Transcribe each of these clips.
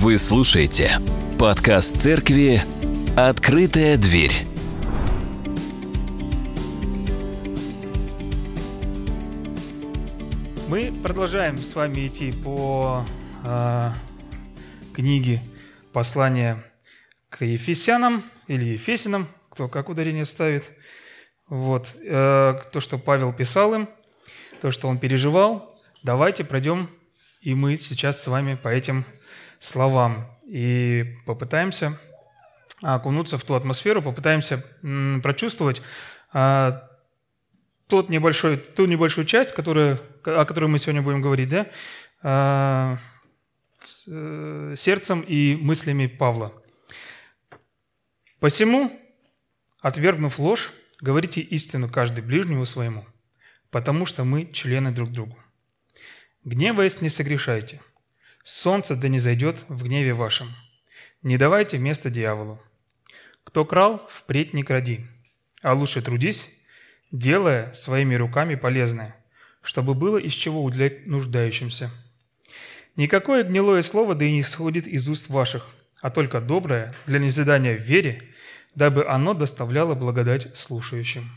Вы слушаете подкаст церкви «Открытая дверь». Мы продолжаем с вами идти по э, книге послания к Ефесянам или Ефесинам, кто как ударение ставит. Вот. Э, то, что Павел писал им, то, что он переживал. Давайте пройдем, и мы сейчас с вами по этим словам и попытаемся окунуться в ту атмосферу, попытаемся прочувствовать а, тот небольшой, ту небольшую часть, которая, о которой мы сегодня будем говорить, да, а, э, сердцем и мыслями Павла. «Посему, отвергнув ложь, говорите истину каждый ближнему своему, потому что мы члены друг другу. Гневаясь, не согрешайте, Солнце да не зайдет в гневе вашем. Не давайте место дьяволу. Кто крал, впредь не кради, а лучше трудись, делая своими руками полезное, чтобы было из чего уделять нуждающимся. Никакое гнилое слово да и не сходит из уст ваших, а только доброе для незидания в вере, дабы оно доставляло благодать слушающим.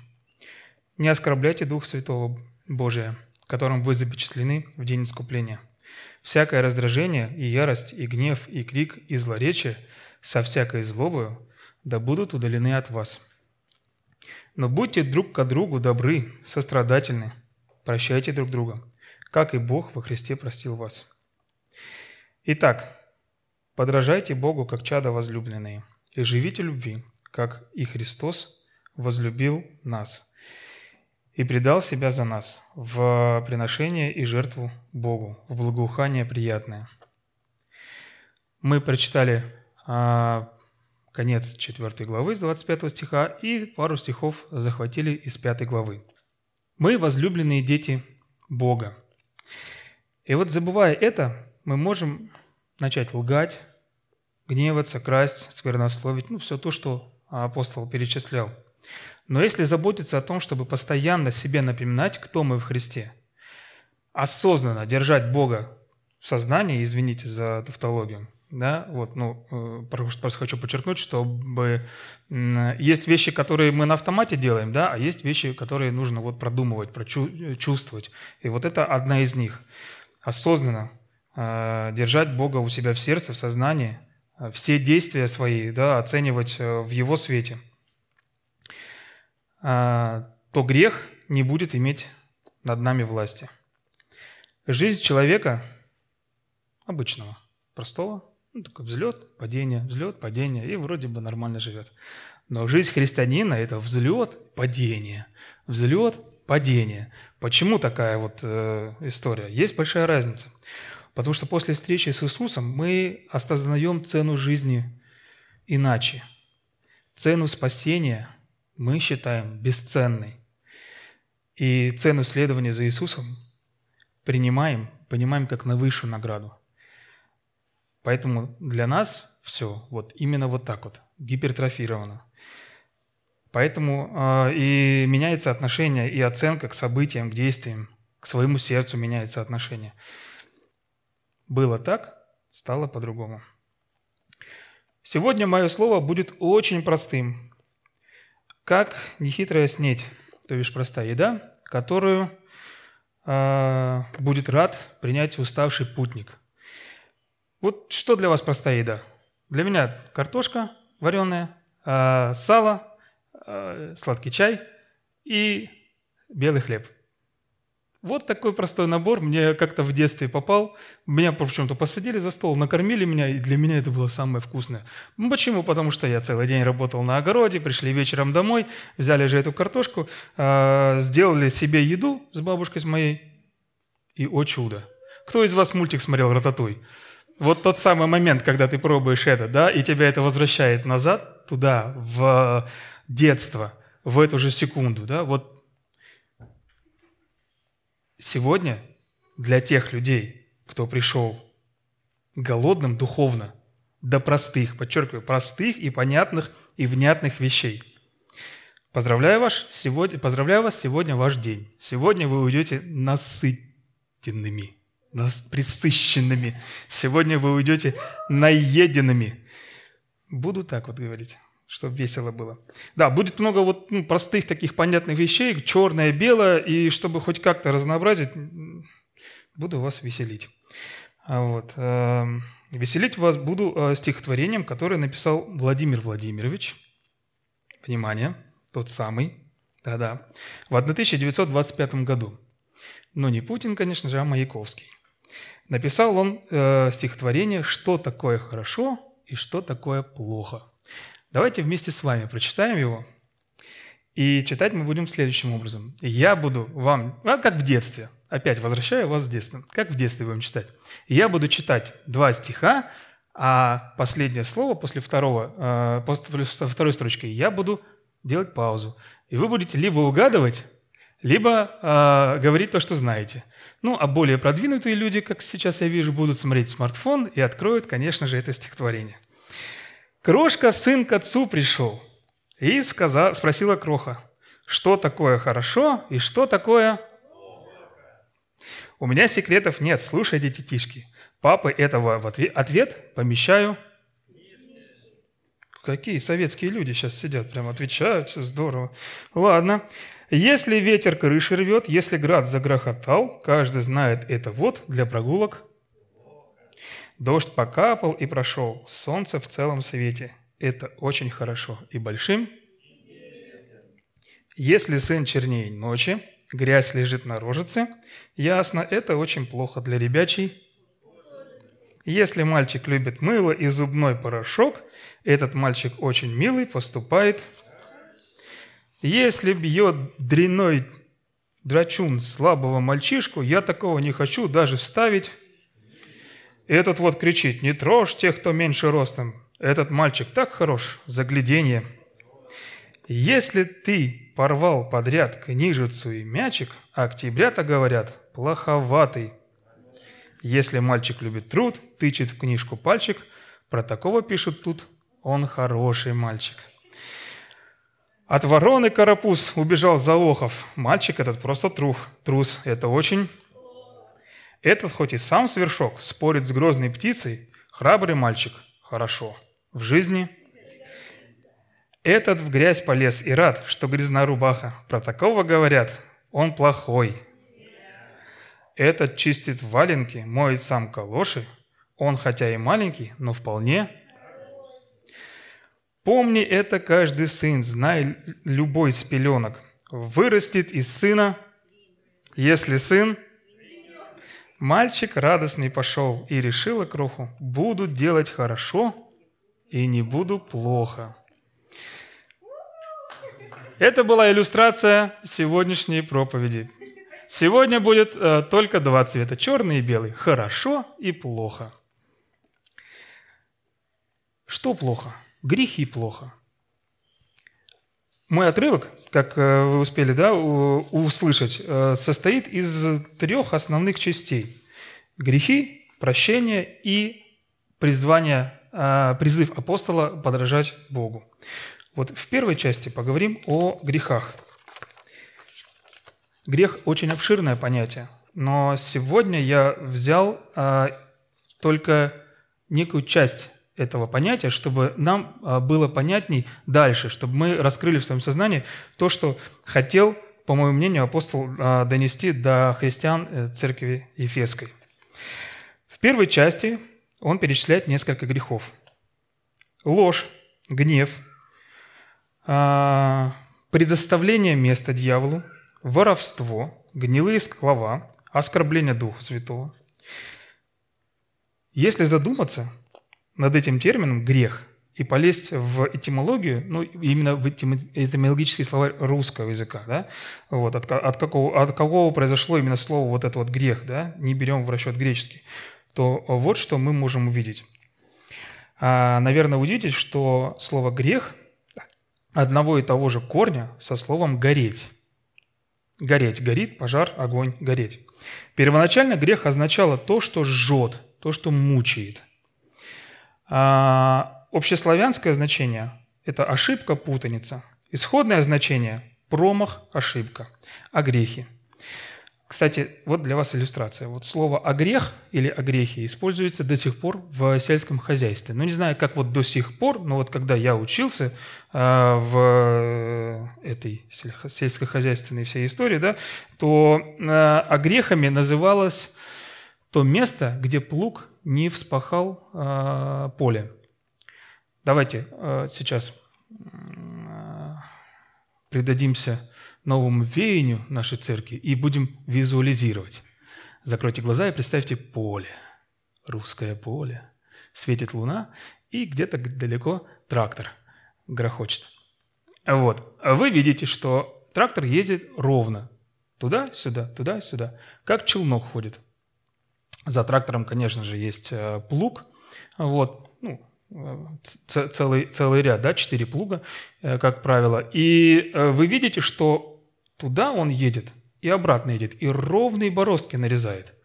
Не оскорбляйте Дух Святого Божия, которым вы запечатлены в день искупления – Всякое раздражение и ярость, и гнев, и крик, и злоречие со всякой злобою да будут удалены от вас. Но будьте друг к другу добры, сострадательны, прощайте друг друга, как и Бог во Христе простил вас. Итак, подражайте Богу, как чада возлюбленные, и живите любви, как и Христос возлюбил нас – и предал себя за нас в приношение и жертву Богу, в благоухание приятное. Мы прочитали а, конец 4 главы с 25 стиха и пару стихов захватили из 5 главы. Мы возлюбленные дети Бога. И вот забывая это, мы можем начать лгать, гневаться, красть, сквернословить, ну, все то, что апостол перечислял – но если заботиться о том, чтобы постоянно себе напоминать, кто мы в Христе, осознанно держать Бога в сознании, извините за тавтологию, да, вот, ну, э, просто хочу подчеркнуть, чтобы есть вещи, которые мы на автомате делаем, да, а есть вещи, которые нужно вот продумывать, прочувствовать. И вот это одна из них. Осознанно э, держать Бога у себя в сердце, в сознании, э, все действия свои, да, оценивать в Его свете – то грех не будет иметь над нами власти. Жизнь человека обычного, простого, ну, такой взлет, падение, взлет, падение, и вроде бы нормально живет. Но жизнь христианина – это взлет, падение, взлет, падение. Почему такая вот э, история? Есть большая разница. Потому что после встречи с Иисусом мы осознаем цену жизни иначе. Цену спасения – мы считаем бесценной. И цену следования за Иисусом принимаем, понимаем как на высшую награду. Поэтому для нас все вот именно вот так вот, гипертрофировано. Поэтому э, и меняется отношение и оценка к событиям, к действиям, к своему сердцу меняется отношение. Было так, стало по-другому. Сегодня мое слово будет очень простым, как нехитрая снеть, то бишь простая еда, которую э, будет рад принять уставший путник. Вот что для вас простая еда? Для меня картошка вареная, э, сало, э, сладкий чай и белый хлеб – вот такой простой набор мне как-то в детстве попал. Меня почему-то посадили за стол, накормили меня, и для меня это было самое вкусное. Ну, почему? Потому что я целый день работал на огороде, пришли вечером домой, взяли же эту картошку, э, сделали себе еду с бабушкой с моей, и о чудо. Кто из вас мультик смотрел «Рататуй»? Вот тот самый момент, когда ты пробуешь это, да, и тебя это возвращает назад, туда, в детство, в эту же секунду, да, вот Сегодня для тех людей, кто пришел голодным духовно, до простых, подчеркиваю, простых и понятных и внятных вещей. Поздравляю вас, сегодня, поздравляю вас, сегодня ваш день. Сегодня вы уйдете насытенными. нас присыщенными. Сегодня вы уйдете наеденными. Буду так вот говорить, чтобы весело было. Да, будет много вот ну, простых таких понятных вещей, черное, белое, и чтобы хоть как-то разнообразить, буду вас веселить. А вот. Эм, веселить вас буду э, стихотворением, которое написал Владимир Владимирович. Внимание, тот самый. Да-да. В 1925 году. Но не Путин, конечно же, а Маяковский. Написал он э, стихотворение «Что такое хорошо и что такое плохо». Давайте вместе с вами прочитаем его. И читать мы будем следующим образом. Я буду вам, а как в детстве, опять возвращаю вас в детство, как в детстве будем читать. Я буду читать два стиха, а последнее слово после второго, э, после второй строчки я буду делать паузу. И вы будете либо угадывать, либо э, говорить то, что знаете. Ну, а более продвинутые люди, как сейчас я вижу, будут смотреть смартфон и откроют, конечно же, это стихотворение. «Крошка, сын к отцу пришел, и сказал, спросила Кроха, что такое хорошо и что такое... У меня секретов нет, слушайте, детишки. Папы этого в ответ, ответ помещаю Какие советские люди сейчас сидят, прям отвечают, все здорово. Ладно. Если ветер крыши рвет, если град загрохотал, каждый знает это вот для прогулок. Дождь покапал и прошел, солнце в целом свете. Это очень хорошо. И большим. Если сын чернее ночи, грязь лежит на рожице, ясно, это очень плохо для ребячей если мальчик любит мыло и зубной порошок, этот мальчик очень милый, поступает. Если бьет дряной драчун слабого мальчишку, я такого не хочу даже вставить. Этот вот кричит, не трожь тех, кто меньше ростом. Этот мальчик так хорош, загляденье. Если ты порвал подряд книжицу и мячик, октябрята говорят, плоховатый – если мальчик любит труд, тычет в книжку пальчик, про такого пишут тут «он хороший мальчик». От вороны карапуз убежал Заохов. Мальчик этот просто трух, трус. Это очень... Этот хоть и сам свершок, спорит с грозной птицей, храбрый мальчик, хорошо. В жизни этот в грязь полез и рад, что грязна рубаха. Про такого говорят, он плохой, этот чистит валенки, моет сам калоши. Он хотя и маленький, но вполне. Помни это каждый сын, знай любой с пеленок. Вырастет из сына, если сын Мальчик радостный пошел и решил кроху, буду делать хорошо и не буду плохо. Это была иллюстрация сегодняшней проповеди. Сегодня будет э, только два цвета, черный и белый. Хорошо и плохо. Что плохо? Грехи плохо. Мой отрывок, как э, вы успели да, услышать, э, состоит из трех основных частей. Грехи, прощение и призвание, э, призыв апостола подражать Богу. Вот в первой части поговорим о грехах – Грех очень обширное понятие, но сегодня я взял а, только некую часть этого понятия, чтобы нам а, было понятней дальше, чтобы мы раскрыли в своем сознании то, что хотел, по моему мнению, апостол а, донести до христиан э, церкви Ефесской. В первой части он перечисляет несколько грехов. Ложь, гнев, а, предоставление места дьяволу, воровство, гнилые склова, оскорбление Духа Святого. Если задуматься над этим термином «грех» и полезть в этимологию, ну, именно в этимологический словарь русского языка, да, вот, от, от, какого, от какого произошло именно слово вот это вот «грех», да, не берем в расчет греческий, то вот что мы можем увидеть. А, наверное, удивитесь, что слово «грех» одного и того же корня со словом «гореть». Гореть. Горит, пожар, огонь, гореть. Первоначально грех означало то, что жжет, то, что мучает. А общеславянское значение – это ошибка, путаница. Исходное значение – промах, ошибка, а грехи. Кстати, вот для вас иллюстрация. Вот слово «огрех» или «огрехи» используется до сих пор в сельском хозяйстве. Ну, не знаю, как вот до сих пор, но вот когда я учился э, в этой сельскохозяйственной всей истории, да, то э, огрехами называлось то место, где плуг не вспахал э, поле. Давайте э, сейчас э, придадимся новому веянию нашей церкви и будем визуализировать. Закройте глаза и представьте поле, русское поле. Светит луна, и где-то далеко трактор грохочет. Вот. Вы видите, что трактор едет ровно. Туда-сюда, туда-сюда. Как челнок ходит. За трактором, конечно же, есть э, плуг. Вот. Ну, целый, целый ряд, да, четыре плуга, э, как правило. И э, вы видите, что Туда он едет и обратно едет, и ровные бороздки нарезает.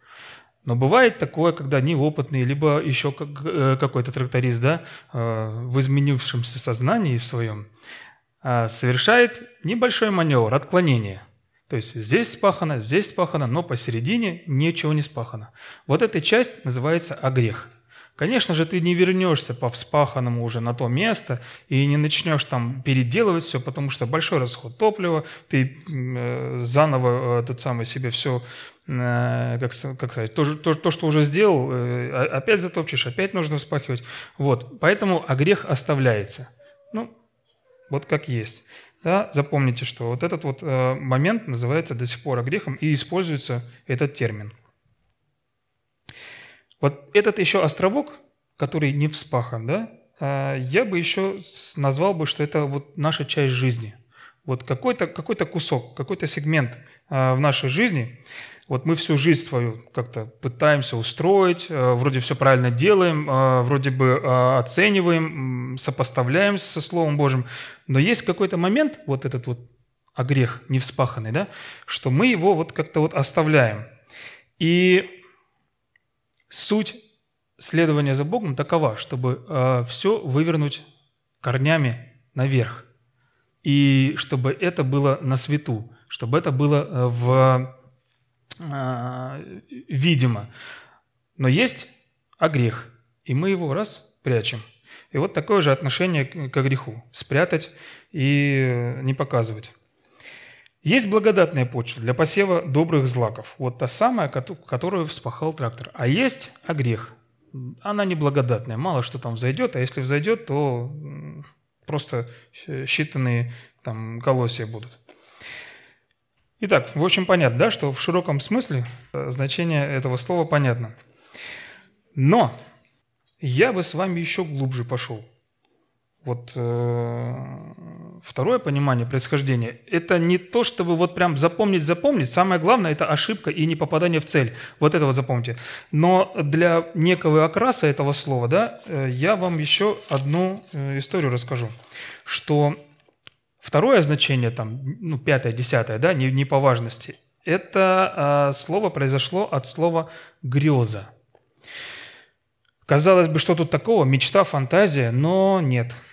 Но бывает такое, когда неопытный, либо еще как, какой-то тракторист, да, в изменившемся сознании в своем, совершает небольшой маневр, отклонение. То есть здесь спахано, здесь спахано, но посередине ничего не спахано. Вот эта часть называется огрех. Конечно же, ты не вернешься по вспаханному уже на то место и не начнешь там переделывать все, потому что большой расход топлива, ты э, заново э, тот самый себе все, э, как, как сказать, то, то, то, что уже сделал, э, опять затопчешь, опять нужно вспахивать. Вот, поэтому а грех оставляется. Ну, вот как есть. Да, запомните, что вот этот вот э, момент называется до сих пор грехом и используется этот термин. Вот этот еще островок, который не вспахан, да, а, я бы еще назвал бы, что это вот наша часть жизни. Вот какой-то какой кусок, какой-то сегмент а, в нашей жизни. Вот мы всю жизнь свою как-то пытаемся устроить, а, вроде все правильно делаем, вроде бы оцениваем, сопоставляем со Словом Божьим. Но есть какой-то момент, вот этот вот а грех не да, что мы его вот как-то вот оставляем. И Суть следования за Богом такова, чтобы э, все вывернуть корнями наверх, и чтобы это было на свету, чтобы это было э, в, э, видимо. Но есть огрех, и мы его раз прячем. И вот такое же отношение к греху – спрятать и не показывать. Есть благодатная почва для посева добрых злаков. Вот та самая, которую вспахал трактор. А есть огрех. Она неблагодатная. Мало что там взойдет, а если взойдет, то просто считанные там колосья будут. Итак, в общем, понятно, да, что в широком смысле э, значение этого слова понятно. Но я бы с вами еще глубже пошел – вот э, второе понимание происхождения – это не то, чтобы вот прям запомнить, запомнить. Самое главное – это ошибка и не попадание в цель. Вот это вот запомните. Но для некого окраса этого слова, да, э, я вам еще одну э, историю расскажу, что второе значение, там, ну, пятое, десятое, да, не, не по важности, это э, слово произошло от слова «греза». Казалось бы, что тут такого? Мечта, фантазия, но нет –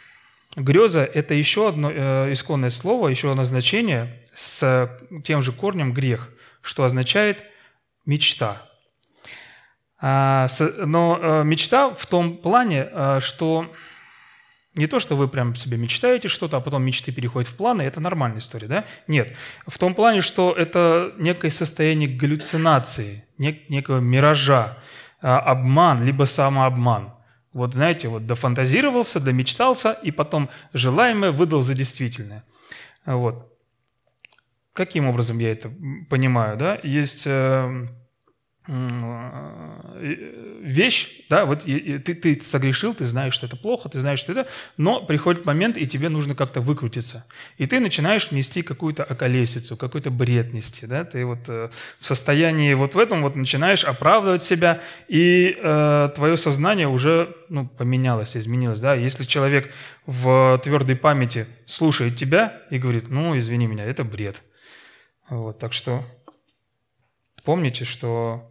Греза – это еще одно э, исконное слово, еще одно значение с тем же корнем «грех», что означает «мечта». А, но э, мечта в том плане, э, что не то, что вы прям себе мечтаете что-то, а потом мечты переходят в планы, это нормальная история, да? Нет. В том плане, что это некое состояние галлюцинации, нек- некого миража, обман, либо самообман. Вот знаете, вот дофантазировался, домечтался, и потом желаемое выдал за действительное. Вот. Каким образом я это понимаю? Да? Есть э, Э, вещь, да, вот ты, ты согрешил, ты знаешь, что это плохо, ты знаешь, что это, но приходит момент, и тебе нужно как-то выкрутиться. И ты начинаешь нести какую-то околесицу, какой-то бред нести, да, ты вот э, в состоянии вот в этом вот начинаешь оправдывать себя, и э, твое сознание уже, ну, поменялось, изменилось, да. Если человек в твердой памяти слушает тебя и говорит, ну, извини меня, это бред. Вот, так что помните, что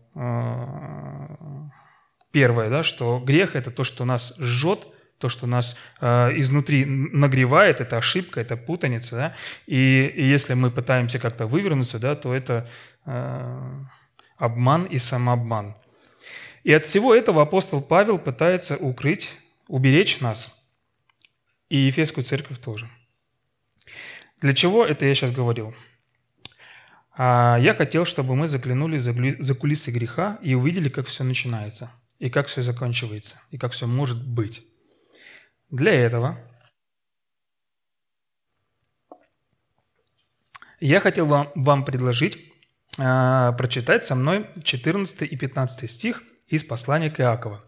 Первое, да, что грех – это то, что нас жжет, то, что нас э, изнутри нагревает, это ошибка, это путаница, да? и, и если мы пытаемся как-то вывернуться, да, то это э, обман и самообман. И от всего этого апостол Павел пытается укрыть, уберечь нас, и Ефесскую церковь тоже. Для чего это я сейчас говорил? А я хотел, чтобы мы заглянули за кулисы греха и увидели, как все начинается, и как все заканчивается, и как все может быть. Для этого я хотел вам, вам предложить э, прочитать со мной 14 и 15 стих из послания к Иакова.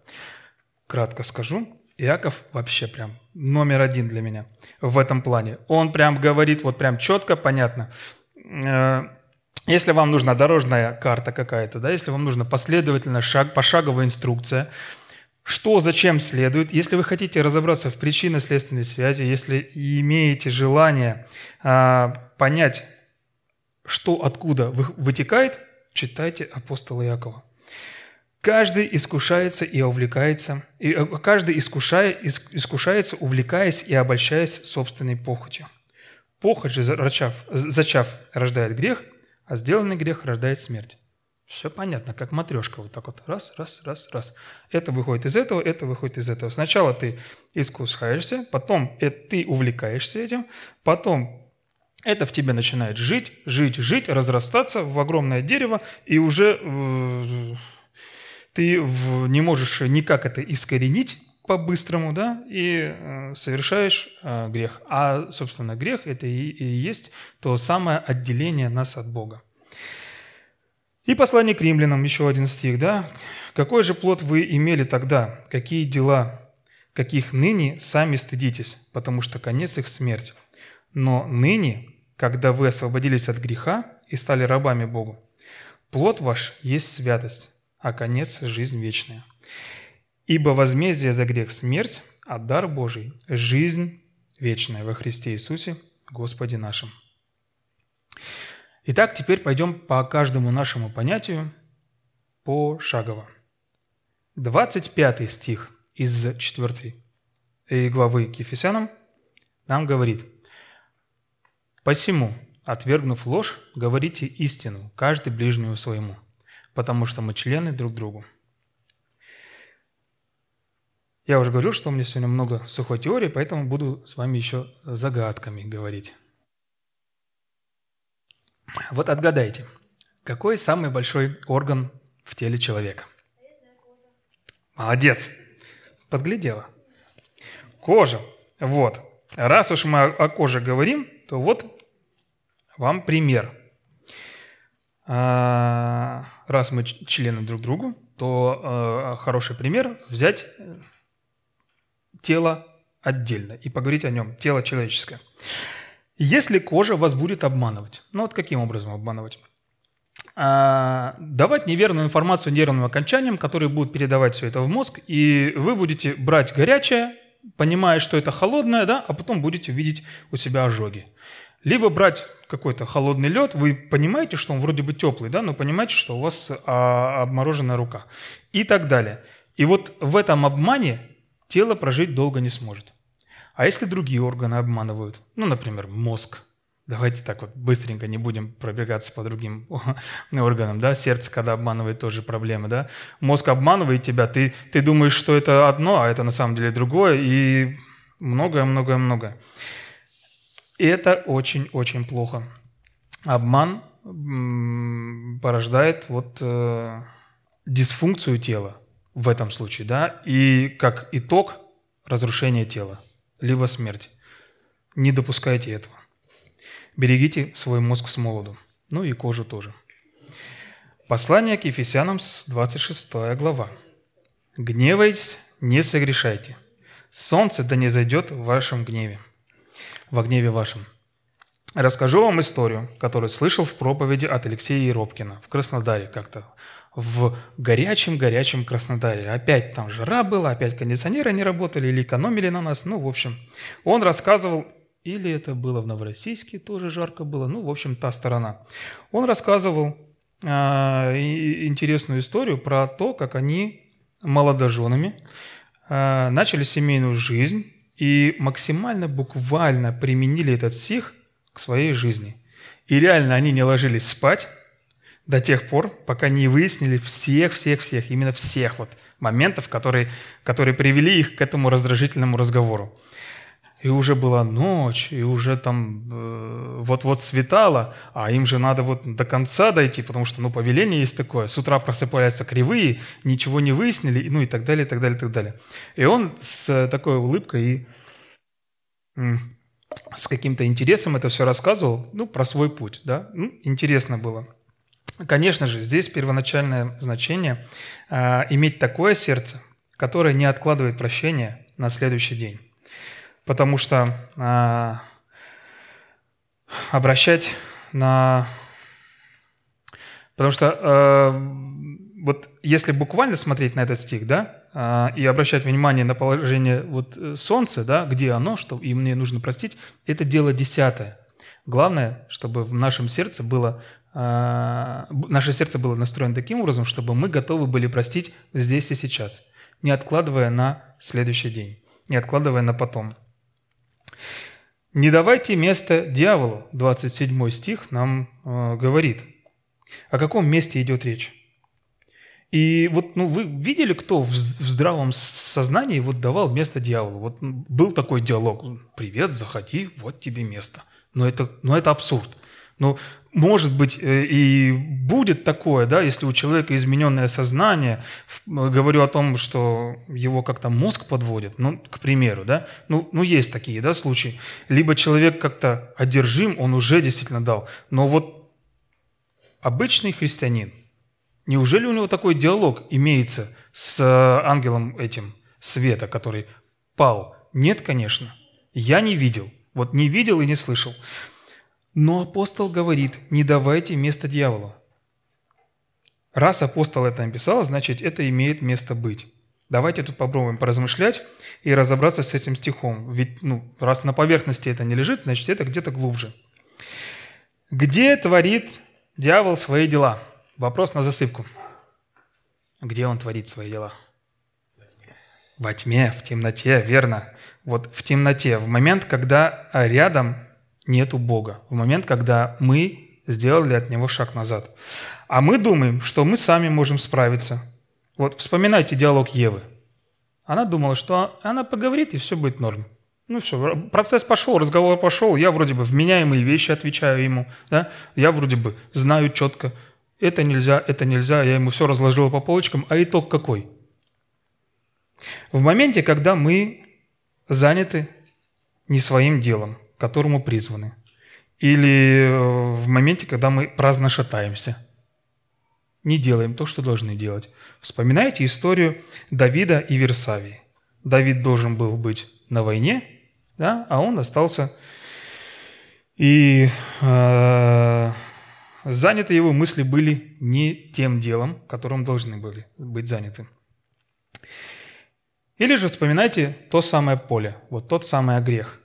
Кратко скажу, Иаков вообще прям номер один для меня в этом плане. Он прям говорит вот прям четко, понятно. Э, если вам нужна дорожная карта какая-то, да, если вам нужна последовательная шаг, пошаговая инструкция – что зачем следует. Если вы хотите разобраться в причинно-следственной связи, если имеете желание а, понять, что откуда вытекает, читайте апостола Якова. Каждый искушается и увлекается, и э, каждый искушая, искушается, увлекаясь и обольщаясь собственной похотью. Похоть же, зачав, зачав, рождает грех, а сделанный грех рождает смерть. Все понятно, как матрешка, вот так вот, раз, раз, раз, раз. Это выходит из этого, это выходит из этого. Сначала ты искушаешься, потом это, ты увлекаешься этим, потом это в тебе начинает жить, жить, жить, разрастаться в огромное дерево, и уже э, ты не можешь никак это искоренить по-быстрому, да, и э, совершаешь э, грех. А, собственно, грех – это и, и есть то самое отделение нас от Бога. И послание к римлянам, еще один стих, да? «Какой же плод вы имели тогда? Какие дела? Каких ныне сами стыдитесь, потому что конец их смерть. Но ныне, когда вы освободились от греха и стали рабами Богу, плод ваш есть святость, а конец – жизнь вечная. Ибо возмездие за грех – смерть, а дар Божий – жизнь вечная во Христе Иисусе, Господе нашим». Итак, теперь пойдем по каждому нашему понятию пошагово. 25 стих из 4 э, главы к Ефесянам нам говорит, «Посему, отвергнув ложь, говорите истину, каждый ближнему своему, потому что мы члены друг другу». Я уже говорил, что у меня сегодня много сухой теории, поэтому буду с вами еще загадками говорить. Вот отгадайте, какой самый большой орган в теле человека? Молодец. Подглядела. Кожа. Вот. Раз уж мы о коже говорим, то вот вам пример. А, раз мы члены друг другу, то а, хороший пример взять тело отдельно и поговорить о нем, тело человеческое. Если кожа вас будет обманывать, ну вот каким образом обманывать? А, давать неверную информацию нервным окончаниям, которые будут передавать все это в мозг, и вы будете брать горячее, понимая, что это холодное, да, а потом будете видеть у себя ожоги. Либо брать какой-то холодный лед, вы понимаете, что он вроде бы теплый, да, но понимаете, что у вас а, обмороженная рука и так далее. И вот в этом обмане тело прожить долго не сможет. А если другие органы обманывают? Ну, например, мозг. Давайте так вот быстренько не будем пробегаться по другим органам, да, сердце, когда обманывает, тоже проблема, да. Мозг обманывает тебя, ты, ты думаешь, что это одно, а это на самом деле другое, и многое-многое-многое. И это очень-очень плохо. Обман порождает вот э, дисфункцию тела в этом случае, да, и как итог разрушение тела либо смерть. Не допускайте этого. Берегите свой мозг с молоду. Ну и кожу тоже. Послание к Ефесянам, 26 глава. «Гневайтесь, не согрешайте. Солнце да не зайдет в вашем гневе, во гневе вашем». Расскажу вам историю, которую слышал в проповеди от Алексея Еропкина в Краснодаре как-то в горячем-горячем Краснодаре. Опять там жара была, опять кондиционеры не работали или экономили на нас. Ну, в общем, он рассказывал, или это было в Новороссийске, тоже жарко было, ну, в общем, та сторона. Он рассказывал э, интересную историю про то, как они молодоженами э, начали семейную жизнь и максимально буквально применили этот стих к своей жизни. И реально они не ложились спать до тех пор, пока не выяснили всех, всех, всех, именно всех вот моментов, которые, которые привели их к этому раздражительному разговору и уже была ночь, и уже там э, вот-вот светало, а им же надо вот до конца дойти, потому что, ну, повеление есть такое. С утра просыпаются кривые, ничего не выяснили, ну и так далее, и так далее, и так далее. И он с такой улыбкой и с каким-то интересом это все рассказывал, ну, про свой путь, да, ну, интересно было. Конечно же, здесь первоначальное значение э, иметь такое сердце, которое не откладывает прощение на следующий день потому что а, обращать на... Потому что а, вот если буквально смотреть на этот стих, да, и обращать внимание на положение вот э, солнца, да, где оно, что и мне нужно простить, это дело десятое. Главное, чтобы в нашем сердце было наше сердце было настроено таким образом, чтобы мы готовы были простить здесь и сейчас, не откладывая на следующий день, не откладывая на потом. Не давайте место дьяволу, 27 стих нам э, говорит. О каком месте идет речь? И вот ну, вы видели, кто в, в здравом сознании вот давал место дьяволу? Вот был такой диалог. Привет, заходи, вот тебе место. Но это, но это абсурд. Ну, может быть, э, и будет такое, да, если у человека измененное сознание, говорю о том, что его как-то мозг подводит, ну, к примеру, да, ну, ну есть такие, да, случаи. Либо человек как-то одержим, он уже действительно дал. Но вот обычный христианин, неужели у него такой диалог имеется с э, ангелом этим света, который пал? Нет, конечно. Я не видел. Вот не видел и не слышал. Но апостол говорит, не давайте место дьяволу. Раз апостол это написал, значит, это имеет место быть. Давайте тут попробуем поразмышлять и разобраться с этим стихом. Ведь ну, раз на поверхности это не лежит, значит, это где-то глубже. Где творит дьявол свои дела? Вопрос на засыпку. Где он творит свои дела? Во тьме, в темноте, верно. Вот в темноте, в момент, когда рядом нету Бога. В момент, когда мы сделали от Него шаг назад. А мы думаем, что мы сами можем справиться. Вот вспоминайте диалог Евы. Она думала, что она поговорит, и все будет норм. Ну все, процесс пошел, разговор пошел, я вроде бы вменяемые вещи отвечаю ему, да? я вроде бы знаю четко, это нельзя, это нельзя, я ему все разложил по полочкам, а итог какой? В моменте, когда мы заняты не своим делом, к которому призваны. Или э, в моменте, когда мы праздно шатаемся. Не делаем то, что должны делать. Вспоминайте историю Давида и Версавии. Давид должен был быть на войне, да, а он остался и э, заняты его мысли были не тем делом, которым должны были быть заняты. Или же вспоминайте то самое поле, вот тот самый грех –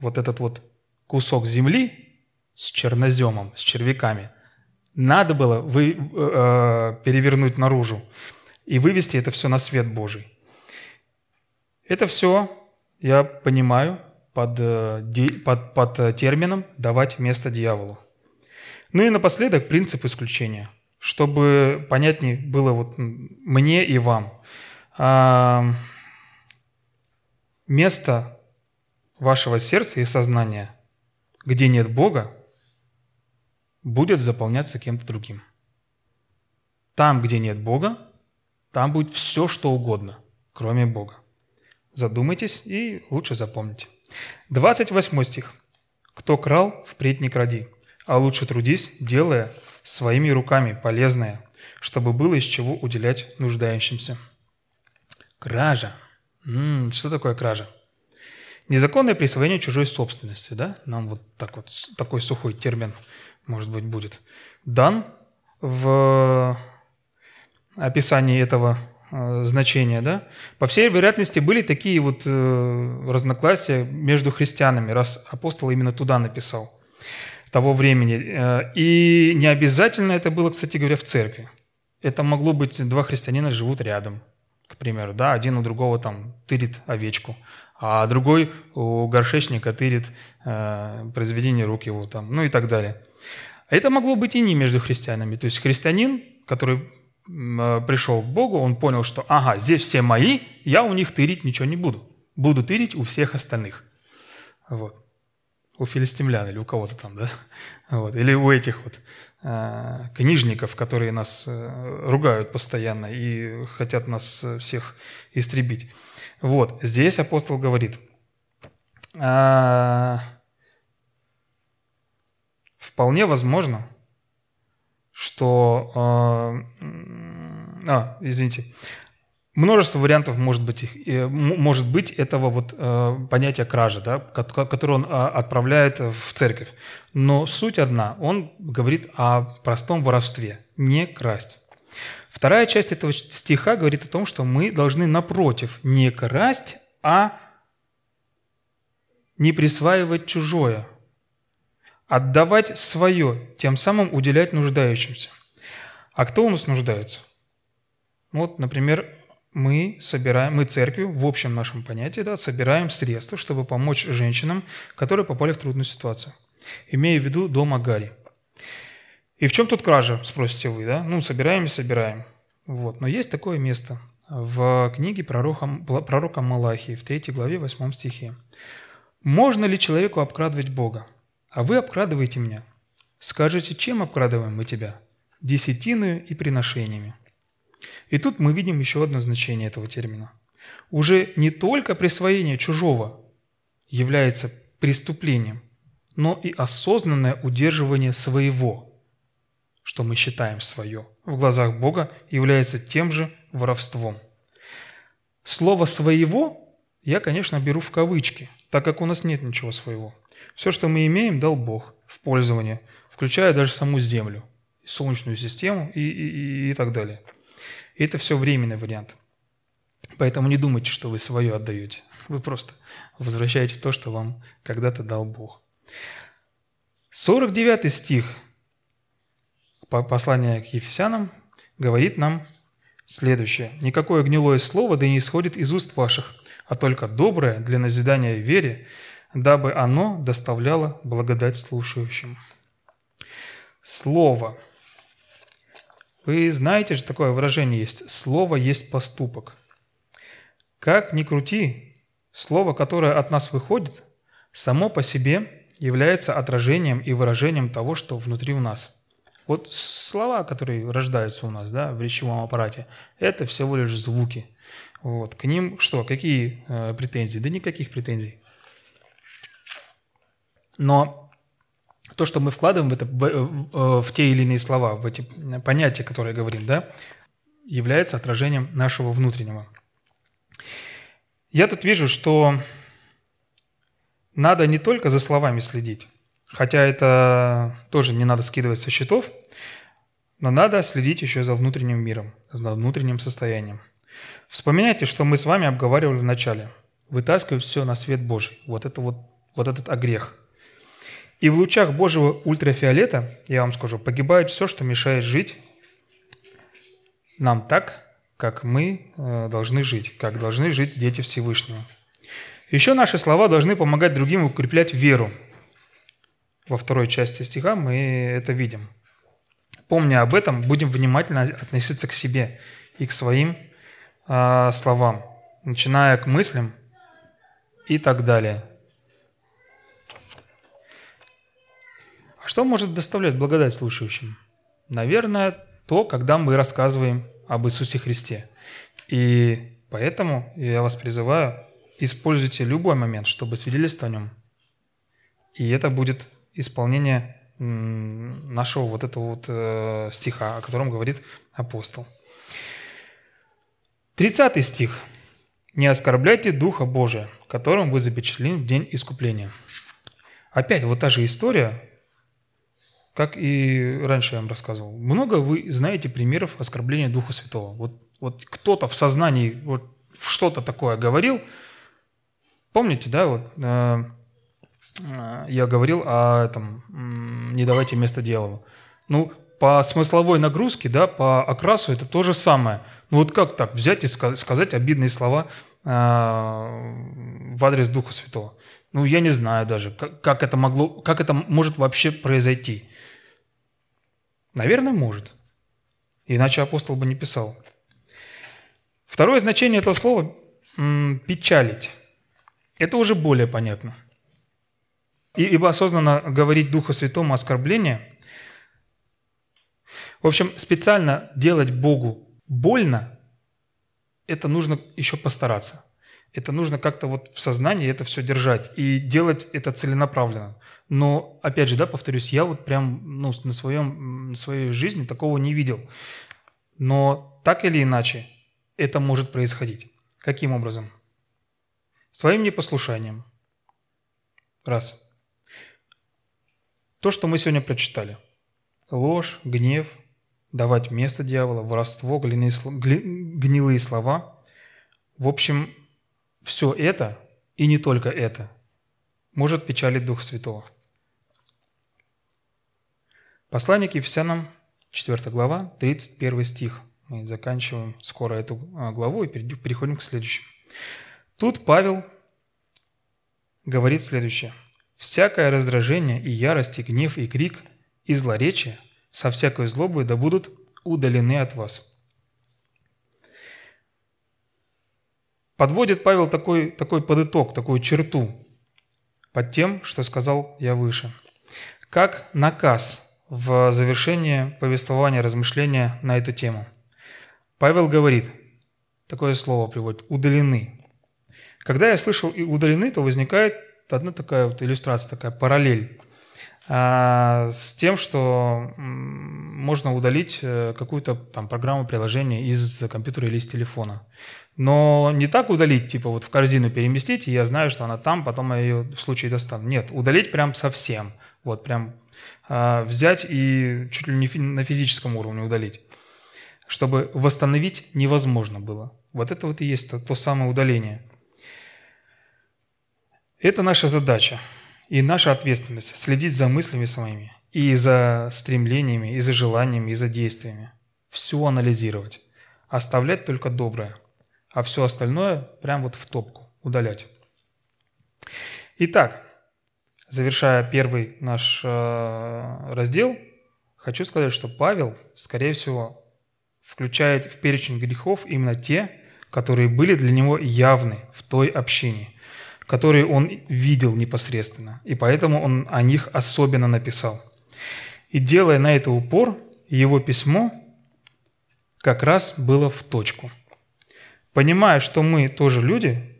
вот этот вот кусок земли с черноземом, с червяками, надо было вы, э, э, перевернуть наружу и вывести это все на свет Божий. Это все, я понимаю, под, э, под, под термином «давать место дьяволу». Ну и напоследок принцип исключения, чтобы понятнее было вот мне и вам. А, место вашего сердца и сознания, где нет Бога, будет заполняться кем-то другим. Там, где нет Бога, там будет все, что угодно, кроме Бога. Задумайтесь и лучше запомните. 28 стих. «Кто крал, впредь не кради, а лучше трудись, делая своими руками полезное, чтобы было из чего уделять нуждающимся». Кража. М-м, что такое кража? Незаконное присвоение чужой собственности, да? Нам вот так вот такой сухой термин, может быть, будет дан в описании этого э, значения, да? По всей вероятности были такие вот э, разногласия между христианами, раз апостол именно туда написал того времени. Э, и не обязательно это было, кстати говоря, в церкви. Это могло быть два христианина живут рядом, к примеру, да, один у другого там тырит овечку, а другой у горшечника тырит э, произведение рук его там, ну и так далее. Это могло быть и не между христианами. То есть христианин, который э, пришел к Богу, он понял, что ага, здесь все мои, я у них тырить ничего не буду. Буду тырить у всех остальных. Вот. У филистимлян или у кого-то там, да? Вот. Или у этих вот книжников, которые нас э, ругают постоянно и хотят нас всех истребить. Вот. Здесь апостол говорит, э, вполне возможно, что... Э, а, извините. Множество вариантов может быть, э, может быть этого вот э, понятия кражи, да, которое он а, отправляет в церковь. Но суть одна. Он говорит о простом воровстве. Не красть. Вторая часть этого стиха говорит о том, что мы должны, напротив, не красть, а не присваивать чужое – отдавать свое, тем самым уделять нуждающимся. А кто у нас нуждается? Вот, например, мы собираем, мы церковью, в общем нашем понятии, да, собираем средства, чтобы помочь женщинам, которые попали в трудную ситуацию, имея в виду дом Агари. И в чем тут кража, спросите вы, да? Ну, собираем и собираем. Вот. Но есть такое место в книге пророка, пророка Малахии, в 3 главе, 8 стихе. «Можно ли человеку обкрадывать Бога? А вы обкрадываете меня. Скажете, чем обкрадываем мы тебя? Десятиною и приношениями. И тут мы видим еще одно значение этого термина. Уже не только присвоение чужого является преступлением, но и осознанное удерживание своего, что мы считаем свое, в глазах Бога является тем же воровством. Слово «своего» я, конечно, беру в кавычки, так как у нас нет ничего своего – все, что мы имеем, дал Бог в пользование, включая даже саму Землю, Солнечную систему и, и, и так далее. Это все временный вариант. Поэтому не думайте, что вы свое отдаете. Вы просто возвращаете то, что вам когда-то дал Бог. 49 стих послания к Ефесянам говорит нам следующее. «Никакое гнилое слово да не исходит из уст ваших, а только доброе для назидания вере, дабы оно доставляло благодать слушающим. Слово. Вы знаете же, такое выражение есть. Слово есть поступок. Как ни крути, слово, которое от нас выходит, само по себе является отражением и выражением того, что внутри у нас. Вот слова, которые рождаются у нас да, в речевом аппарате, это всего лишь звуки. Вот. К ним что? Какие э, претензии? Да никаких претензий. Но то, что мы вкладываем в, это, в, э, в те или иные слова, в эти понятия, которые говорим, да, является отражением нашего внутреннего. Я тут вижу, что надо не только за словами следить, хотя это тоже не надо скидывать со счетов, но надо следить еще за внутренним миром, за внутренним состоянием. Вспоминайте, что мы с вами обговаривали в начале. Вытаскивать все на свет Божий. Вот это вот, вот этот огрех – и в лучах Божьего ультрафиолета, я вам скажу, погибает все, что мешает жить нам так, как мы э, должны жить, как должны жить дети Всевышнего. Еще наши слова должны помогать другим укреплять веру. Во второй части стиха мы это видим. Помня об этом, будем внимательно относиться к себе и к своим э, словам, начиная к мыслям и так далее. Что может доставлять благодать слушающим? Наверное, то, когда мы рассказываем об Иисусе Христе. И поэтому я вас призываю, используйте любой момент, чтобы свидетельствовать о нем. И это будет исполнение нашего вот этого вот э, стиха, о котором говорит апостол. 30 стих. «Не оскорбляйте Духа Божия, которым вы запечатлены в день искупления». Опять вот та же история, как и раньше я вам рассказывал, много вы знаете примеров оскорбления Духа Святого. Вот, вот кто-то в сознании вот что-то такое говорил. Помните, да, вот э, э, я говорил о этом, не давайте место дьяволу. Ну, по смысловой нагрузке, да, по окрасу это то же самое. Ну вот как так взять и сказать обидные слова а, в адрес Духа Святого? Ну, я не знаю даже, как, как это могло, как это может вообще произойти. Наверное, может. Иначе апостол бы не писал. Второе значение этого слова – печалить. Это уже более понятно. И, ибо осознанно говорить Духу Святому оскорбление, в общем, специально делать Богу больно, это нужно еще постараться. Это нужно как-то вот в сознании это все держать и делать это целенаправленно. Но, опять же, да, повторюсь, я вот прям ну, на, своем, на своей жизни такого не видел. Но так или иначе это может происходить. Каким образом? Своим непослушанием. Раз. То, что мы сегодня прочитали. Ложь, гнев, давать место дьявола, воровство, гнилые слова. В общем, все это, и не только это, может печалить Дух Святого. Послание к Ефесянам, 4 глава, 31 стих. Мы заканчиваем скоро эту а, главу и переходим к следующему. Тут Павел говорит следующее. «Всякое раздражение и ярость, и гнев, и крик, и злоречие со всякой злобой да будут удалены от вас». Подводит Павел такой, такой подыток, такую черту под тем, что сказал я выше. Как наказ в завершении повествования, размышления на эту тему. Павел говорит, такое слово приводит, «удалены». Когда я слышал и «удалены», то возникает одна такая вот иллюстрация, такая параллель с тем, что можно удалить э, какую-то там программу, приложение из компьютера или из телефона. Но не так удалить, типа вот в корзину переместить, и я знаю, что она там, потом я ее в случае достану. Нет, удалить прям совсем. Вот прям э, взять и чуть ли не фи- на физическом уровне удалить. Чтобы восстановить невозможно было. Вот это вот и есть то, то самое удаление. Это наша задача и наша ответственность – следить за мыслями своими, и за стремлениями, и за желаниями, и за действиями. Все анализировать. Оставлять только доброе – а все остальное прям вот в топку удалять. Итак, завершая первый наш э, раздел, хочу сказать, что Павел, скорее всего, включает в перечень грехов именно те, которые были для него явны в той общине, которые он видел непосредственно, и поэтому он о них особенно написал. И делая на это упор, его письмо как раз было в точку – Понимая, что мы тоже люди,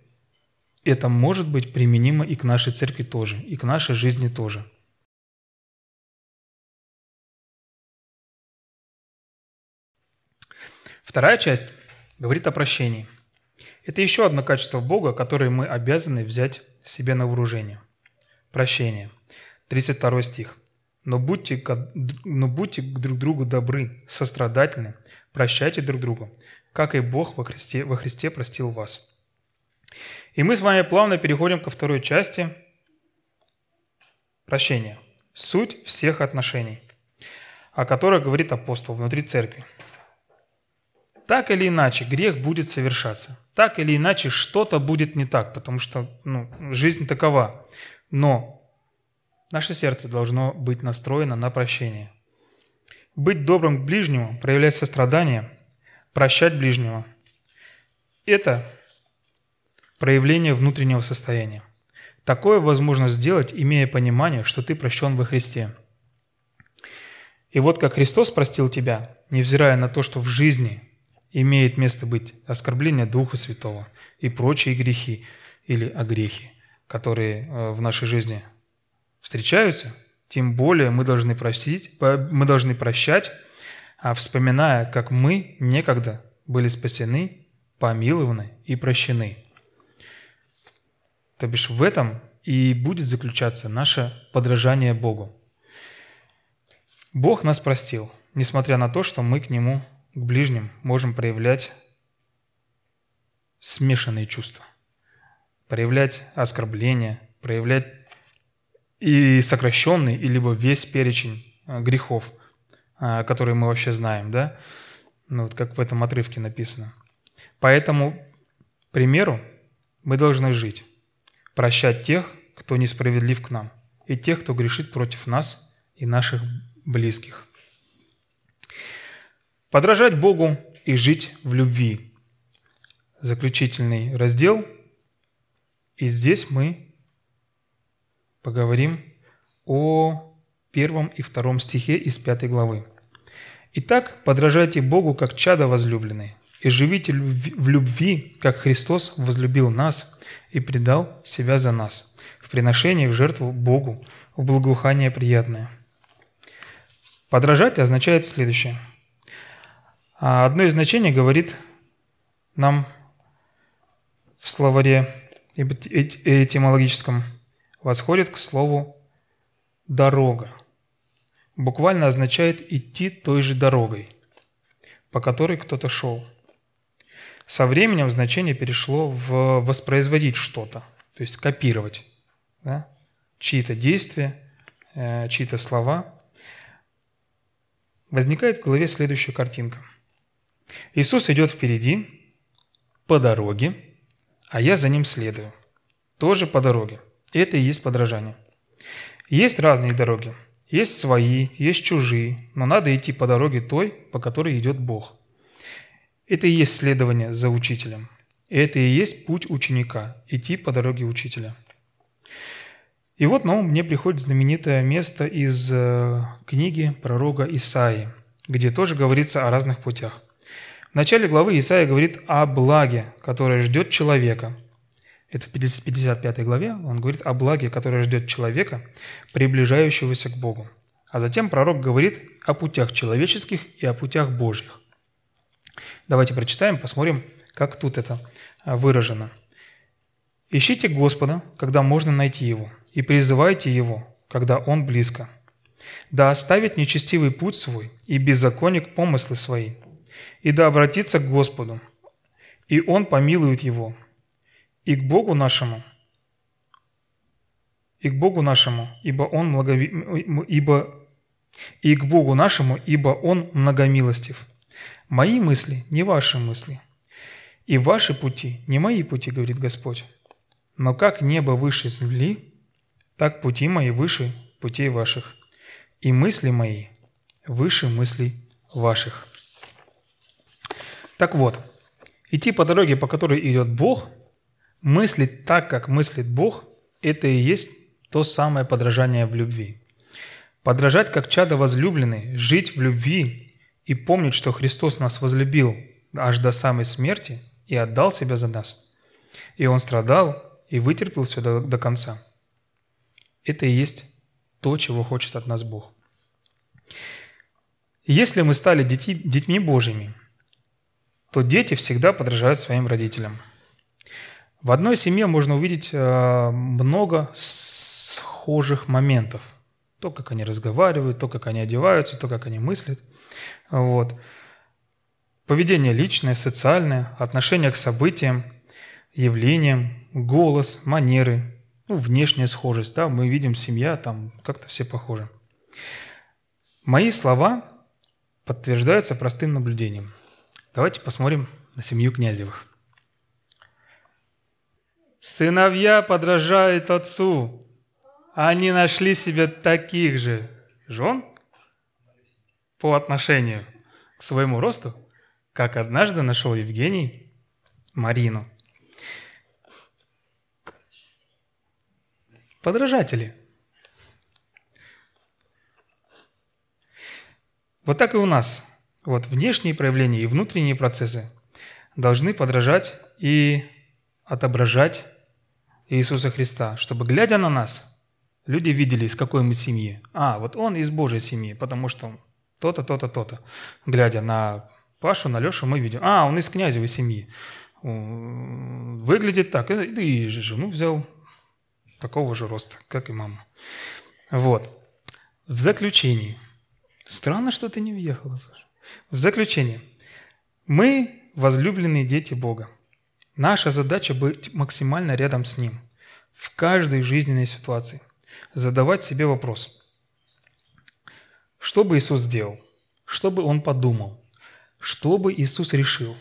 это может быть применимо и к нашей церкви тоже, и к нашей жизни тоже. Вторая часть говорит о прощении. Это еще одно качество Бога, которое мы обязаны взять себе на вооружение. Прощение. 32 стих. «Но будьте, но будьте друг другу добры, сострадательны, прощайте друг другу, как и Бог во Христе, во Христе простил вас. И мы с вами плавно переходим ко второй части прощения. Суть всех отношений, о которых говорит апостол внутри церкви. Так или иначе, грех будет совершаться. Так или иначе, что-то будет не так, потому что ну, жизнь такова. Но наше сердце должно быть настроено на прощение. Быть добрым к ближнему, проявлять сострадание – прощать ближнего. Это проявление внутреннего состояния. Такое возможно сделать, имея понимание, что ты прощен во Христе. И вот как Христос простил тебя, невзирая на то, что в жизни имеет место быть оскорбление Духа Святого и прочие грехи или огрехи, которые э, в нашей жизни встречаются, тем более мы должны простить, мы должны прощать а вспоминая, как мы некогда были спасены, помилованы и прощены. То бишь в этом и будет заключаться наше подражание Богу. Бог нас простил, несмотря на то, что мы к Нему, к ближним, можем проявлять смешанные чувства, проявлять оскорбления, проявлять и сокращенный, и либо весь перечень э, грехов – а, которые мы вообще знаем, да? Ну, вот как в этом отрывке написано. Поэтому, к примеру, мы должны жить, прощать тех, кто несправедлив к нам, и тех, кто грешит против нас и наших близких. Подражать Богу и жить в любви. Заключительный раздел. И здесь мы поговорим о первом и втором стихе из пятой главы. «Итак, подражайте Богу, как чада возлюбленные, и живите в любви, как Христос возлюбил нас и предал себя за нас, в приношении в жертву Богу, в благоухание приятное». Подражать означает следующее. А одно из значений говорит нам в словаре этимологическом восходит к слову «дорога». Буквально означает «идти той же дорогой», по которой кто-то шел. Со временем значение перешло в воспроизводить что-то, то есть копировать да? чьи-то действия, э, чьи-то слова – возникает в голове следующая картинка. Иисус идет впереди по дороге, а я за ним следую. Тоже по дороге. Это и есть подражание. Есть разные дороги. Есть свои, есть чужие, но надо идти по дороге той, по которой идет Бог. Это и есть следование за учителем. Это и есть путь ученика – идти по дороге учителя – и вот на ум мне приходит знаменитое место из э, книги пророка Исаии, где тоже говорится о разных путях. Начале главы Исаия говорит о благе, которое ждет человека. Это в 55 главе он говорит о благе, которое ждет человека, приближающегося к Богу. А затем пророк говорит о путях человеческих и о путях Божьих. Давайте прочитаем, посмотрим, как тут это э, выражено. «Ищите Господа, когда можно найти Его и призывайте Его, когда Он близко. Да оставит нечестивый путь свой и беззаконник помыслы свои, и да обратится к Господу, и Он помилует его, и к Богу нашему, и к Богу нашему, ибо Он многови... ибо и к Богу нашему, ибо Он многомилостив. Мои мысли не ваши мысли, и ваши пути не мои пути, говорит Господь. Но как небо выше земли, так пути мои выше путей ваших, и мысли мои выше мыслей ваших. Так вот, идти по дороге, по которой идет Бог, мыслить так, как мыслит Бог, это и есть то самое подражание в любви. Подражать как чадо возлюбленный, жить в любви и помнить, что Христос нас возлюбил аж до самой смерти и отдал себя за нас. И Он страдал и вытерпел все до, до конца – это и есть то, чего хочет от нас Бог. Если мы стали дети, детьми Божьими, то дети всегда подражают своим родителям. В одной семье можно увидеть э, много схожих моментов. То, как они разговаривают, то, как они одеваются, то, как они мыслят. Вот. Поведение личное, социальное, отношение к событиям, явлениям, голос, манеры, ну, внешняя схожесть, да, мы видим семья, там как-то все похожи. Мои слова подтверждаются простым наблюдением. Давайте посмотрим на семью Князевых. Сыновья подражают отцу. Они нашли себе таких же жен по отношению к своему росту, как однажды нашел Евгений Марину – подражатели. Вот так и у нас. Вот внешние проявления и внутренние процессы должны подражать и отображать Иисуса Христа, чтобы, глядя на нас, люди видели, из какой мы семьи. А, вот он из Божьей семьи, потому что то-то, то-то, то-то. Глядя на Пашу, на Лешу, мы видим, а, он из князевой семьи. Выглядит так. И жену взял, такого же роста, как и мама. Вот. В заключении. Странно, что ты не въехала, Саша. В заключение. Мы возлюбленные дети Бога. Наша задача быть максимально рядом с Ним в каждой жизненной ситуации. Задавать себе вопрос. Что бы Иисус сделал? что бы он подумал, что бы Иисус решил.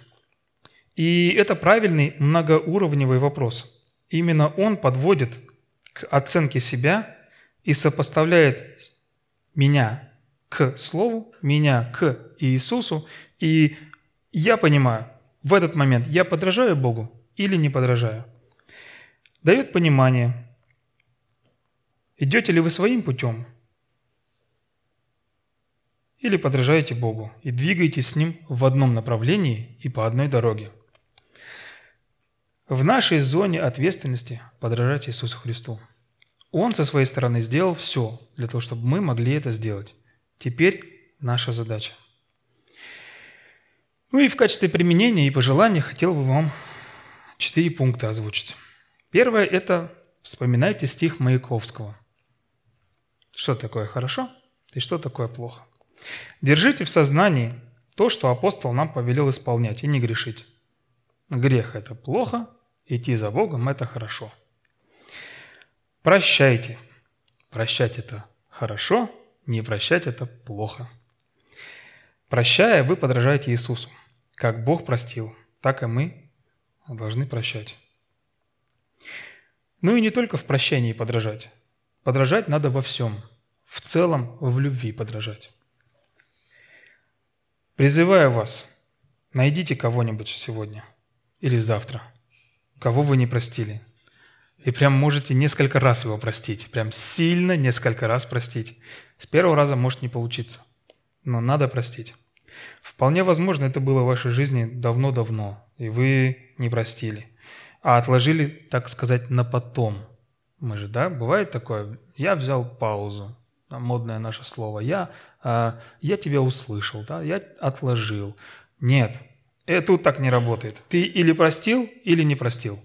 И это правильный многоуровневый вопрос. Именно он подводит к оценке себя и сопоставляет меня к Слову, меня к Иисусу, и я понимаю, в этот момент я подражаю Богу или не подражаю. Дает понимание, идете ли вы своим путем или подражаете Богу и двигаетесь с Ним в одном направлении и по одной дороге. В нашей зоне ответственности подражать Иисусу Христу. Он со своей стороны сделал все для того, чтобы мы могли это сделать. Теперь наша задача. Ну и в качестве применения и пожелания хотел бы вам четыре пункта озвучить. Первое – это вспоминайте стих Маяковского. Что такое хорошо и что такое плохо. Держите в сознании то, что апостол нам повелел исполнять, и не грешить. Грех – это плохо, идти за Богом – это хорошо. Прощайте. Прощать – это хорошо, не прощать – это плохо. Прощая, вы подражаете Иисусу. Как Бог простил, так и мы должны прощать. Ну и не только в прощении подражать. Подражать надо во всем. В целом, в любви подражать. Призываю вас, найдите кого-нибудь сегодня или завтра, кого вы не простили. И прям можете несколько раз его простить. Прям сильно несколько раз простить. С первого раза может не получиться. Но надо простить. Вполне возможно, это было в вашей жизни давно-давно, и вы не простили, а отложили, так сказать, на потом. Мы же, да, бывает такое, я взял паузу, модное наше слово, я, а, я тебя услышал, да, я отложил. Нет, это тут так не работает. Ты или простил, или не простил.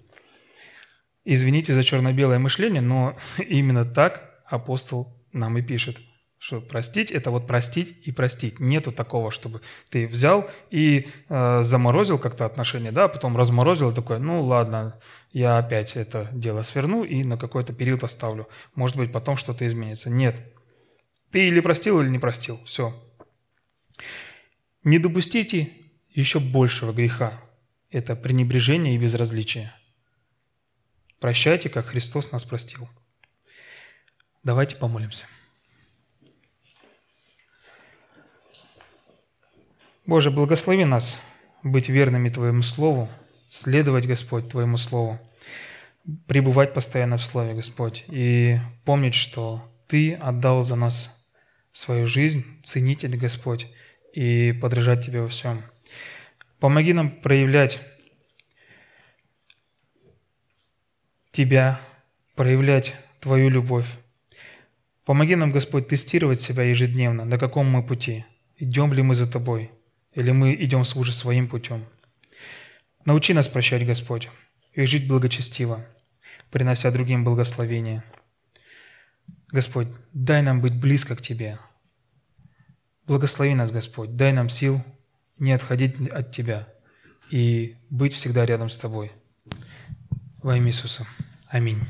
Извините за черно-белое мышление, но именно так апостол нам и пишет – что простить – это вот простить и простить. Нету такого, чтобы ты взял и э, заморозил как-то отношения, да, потом разморозил и такой, ну ладно, я опять это дело сверну и на какой-то период оставлю. Может быть, потом что-то изменится. Нет. Ты или простил, или не простил. Все. Не допустите еще большего греха. Это пренебрежение и безразличие. Прощайте, как Христос нас простил. Давайте помолимся. Боже, благослови нас быть верными Твоему Слову, следовать, Господь, Твоему Слову, пребывать постоянно в Слове, Господь, и помнить, что Ты отдал за нас свою жизнь, ценить это, Господь, и подражать Тебе во всем. Помоги нам проявлять Тебя, проявлять Твою любовь. Помоги нам, Господь, тестировать себя ежедневно, на каком мы пути, идем ли мы за Тобой – или мы идем служить своим путем. Научи нас прощать, Господь, и жить благочестиво, принося другим благословения. Господь, дай нам быть близко к Тебе. Благослови нас, Господь, дай нам сил не отходить от Тебя и быть всегда рядом с Тобой. Во имя Иисуса. Аминь.